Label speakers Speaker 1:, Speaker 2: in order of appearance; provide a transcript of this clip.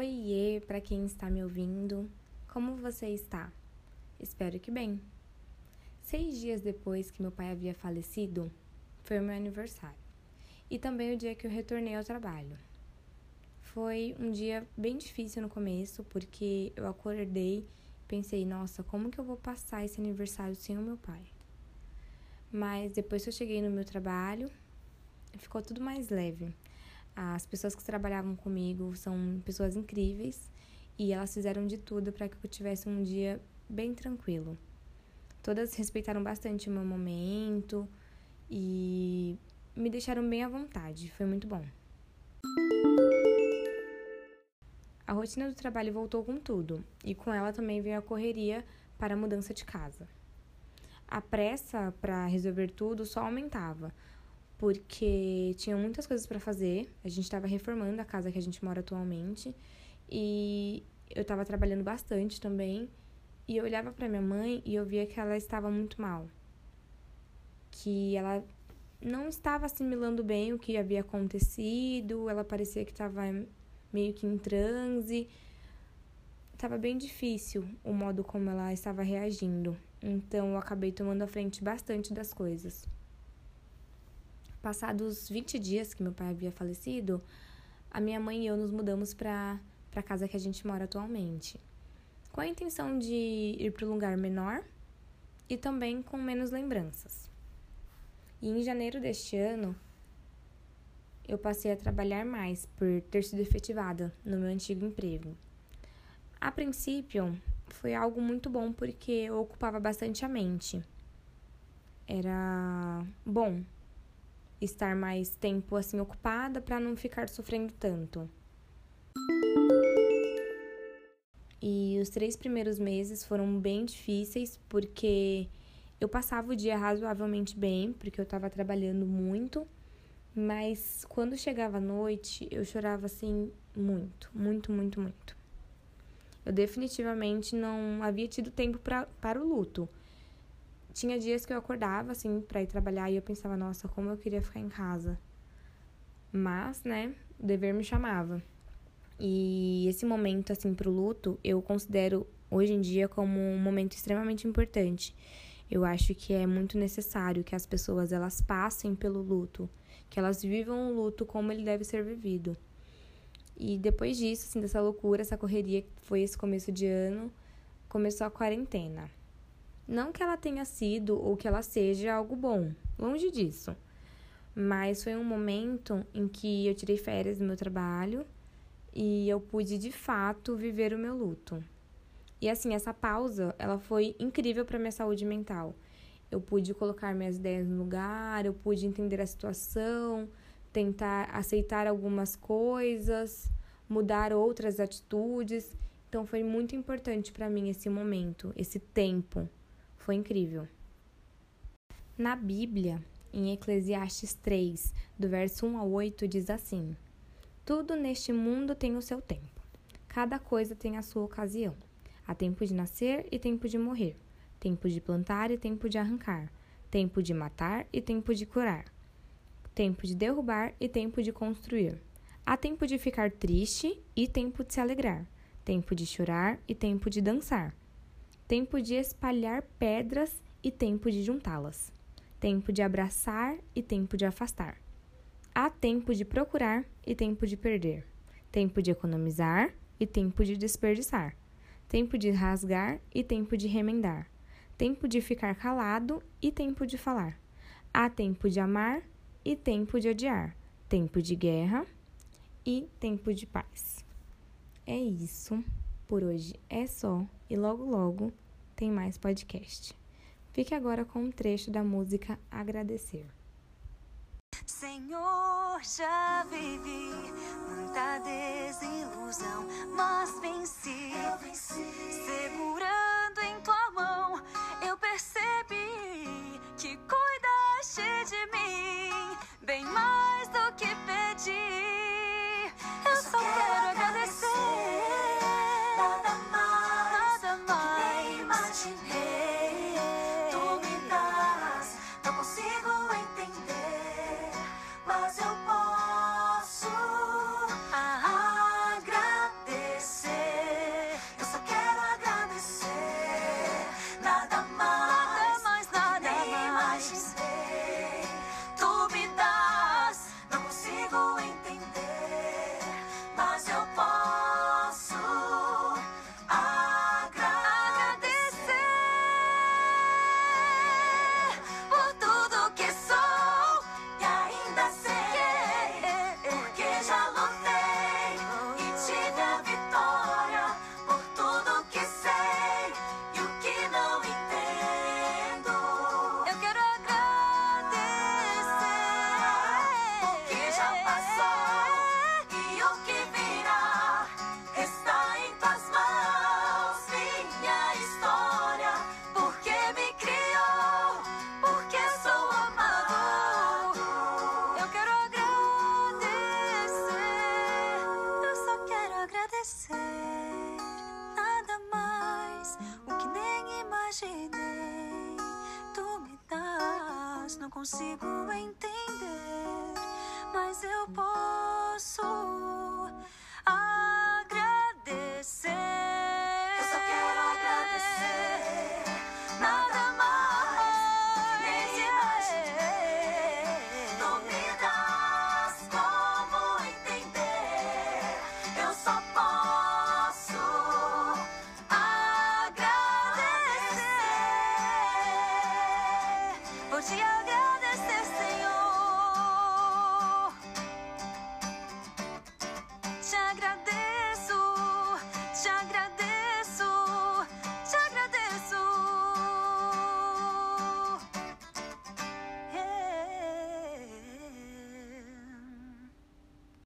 Speaker 1: Oiê, para quem está me ouvindo, como você está? Espero que bem. Seis dias depois que meu pai havia falecido, foi o meu aniversário e também o dia que eu retornei ao trabalho. Foi um dia bem difícil no começo, porque eu acordei e pensei, nossa, como que eu vou passar esse aniversário sem o meu pai? Mas depois que eu cheguei no meu trabalho, ficou tudo mais leve. As pessoas que trabalhavam comigo são pessoas incríveis e elas fizeram de tudo para que eu tivesse um dia bem tranquilo. Todas respeitaram bastante o meu momento e me deixaram bem à vontade. Foi muito bom. A rotina do trabalho voltou com tudo e com ela também veio a correria para a mudança de casa. A pressa para resolver tudo só aumentava, porque tinha muitas coisas para fazer. A gente estava reformando a casa que a gente mora atualmente e eu estava trabalhando bastante também. E eu olhava para minha mãe e eu via que ela estava muito mal. Que ela não estava assimilando bem o que havia acontecido, ela parecia que estava meio que em transe. Estava bem difícil o modo como ela estava reagindo. Então eu acabei tomando a frente bastante das coisas. Passados 20 dias que meu pai havia falecido, a minha mãe e eu nos mudamos para a casa que a gente mora atualmente, com a intenção de ir para um lugar menor e também com menos lembranças. E em janeiro deste ano, eu passei a trabalhar mais por ter sido efetivada no meu antigo emprego. A princípio, foi algo muito bom porque ocupava bastante a mente. Era bom estar mais tempo assim ocupada para não ficar sofrendo tanto. E os três primeiros meses foram bem difíceis porque eu passava o dia razoavelmente bem, porque eu estava trabalhando muito, mas quando chegava a noite eu chorava assim muito, muito, muito, muito. Eu definitivamente não havia tido tempo pra, para o luto tinha dias que eu acordava, assim, para ir trabalhar e eu pensava, nossa, como eu queria ficar em casa. Mas, né, o dever me chamava. E esse momento, assim, pro luto, eu considero hoje em dia como um momento extremamente importante. Eu acho que é muito necessário que as pessoas elas passem pelo luto, que elas vivam o luto como ele deve ser vivido. E depois disso, assim, dessa loucura, essa correria que foi esse começo de ano, começou a quarentena. Não que ela tenha sido ou que ela seja algo bom, longe disso. Mas foi um momento em que eu tirei férias do meu trabalho e eu pude de fato viver o meu luto. E assim, essa pausa, ela foi incrível para minha saúde mental. Eu pude colocar minhas ideias no lugar, eu pude entender a situação, tentar aceitar algumas coisas, mudar outras atitudes. Então foi muito importante para mim esse momento, esse tempo foi incrível. Na Bíblia, em Eclesiastes 3, do verso 1 ao 8, diz assim: Tudo neste mundo tem o seu tempo. Cada coisa tem a sua ocasião. Há tempo de nascer e tempo de morrer, tempo de plantar e tempo de arrancar, tempo de matar e tempo de curar, tempo de derrubar e tempo de construir. Há tempo de ficar triste e tempo de se alegrar, tempo de chorar e tempo de dançar tempo de espalhar pedras e tempo de juntá-las, tempo de abraçar e tempo de afastar. Há tempo de procurar e tempo de perder, tempo de economizar e tempo de desperdiçar, tempo de rasgar e tempo de remendar, tempo de ficar calado e tempo de falar. Há tempo de amar e tempo de odiar, tempo de guerra e tempo de paz. É isso. Por hoje é só e logo logo tem mais podcast. Fique agora com um trecho da música Agradecer.
Speaker 2: Senhor, já vivi muita desilusão, mas venci. Eu venci. Não consigo entender, mas eu posso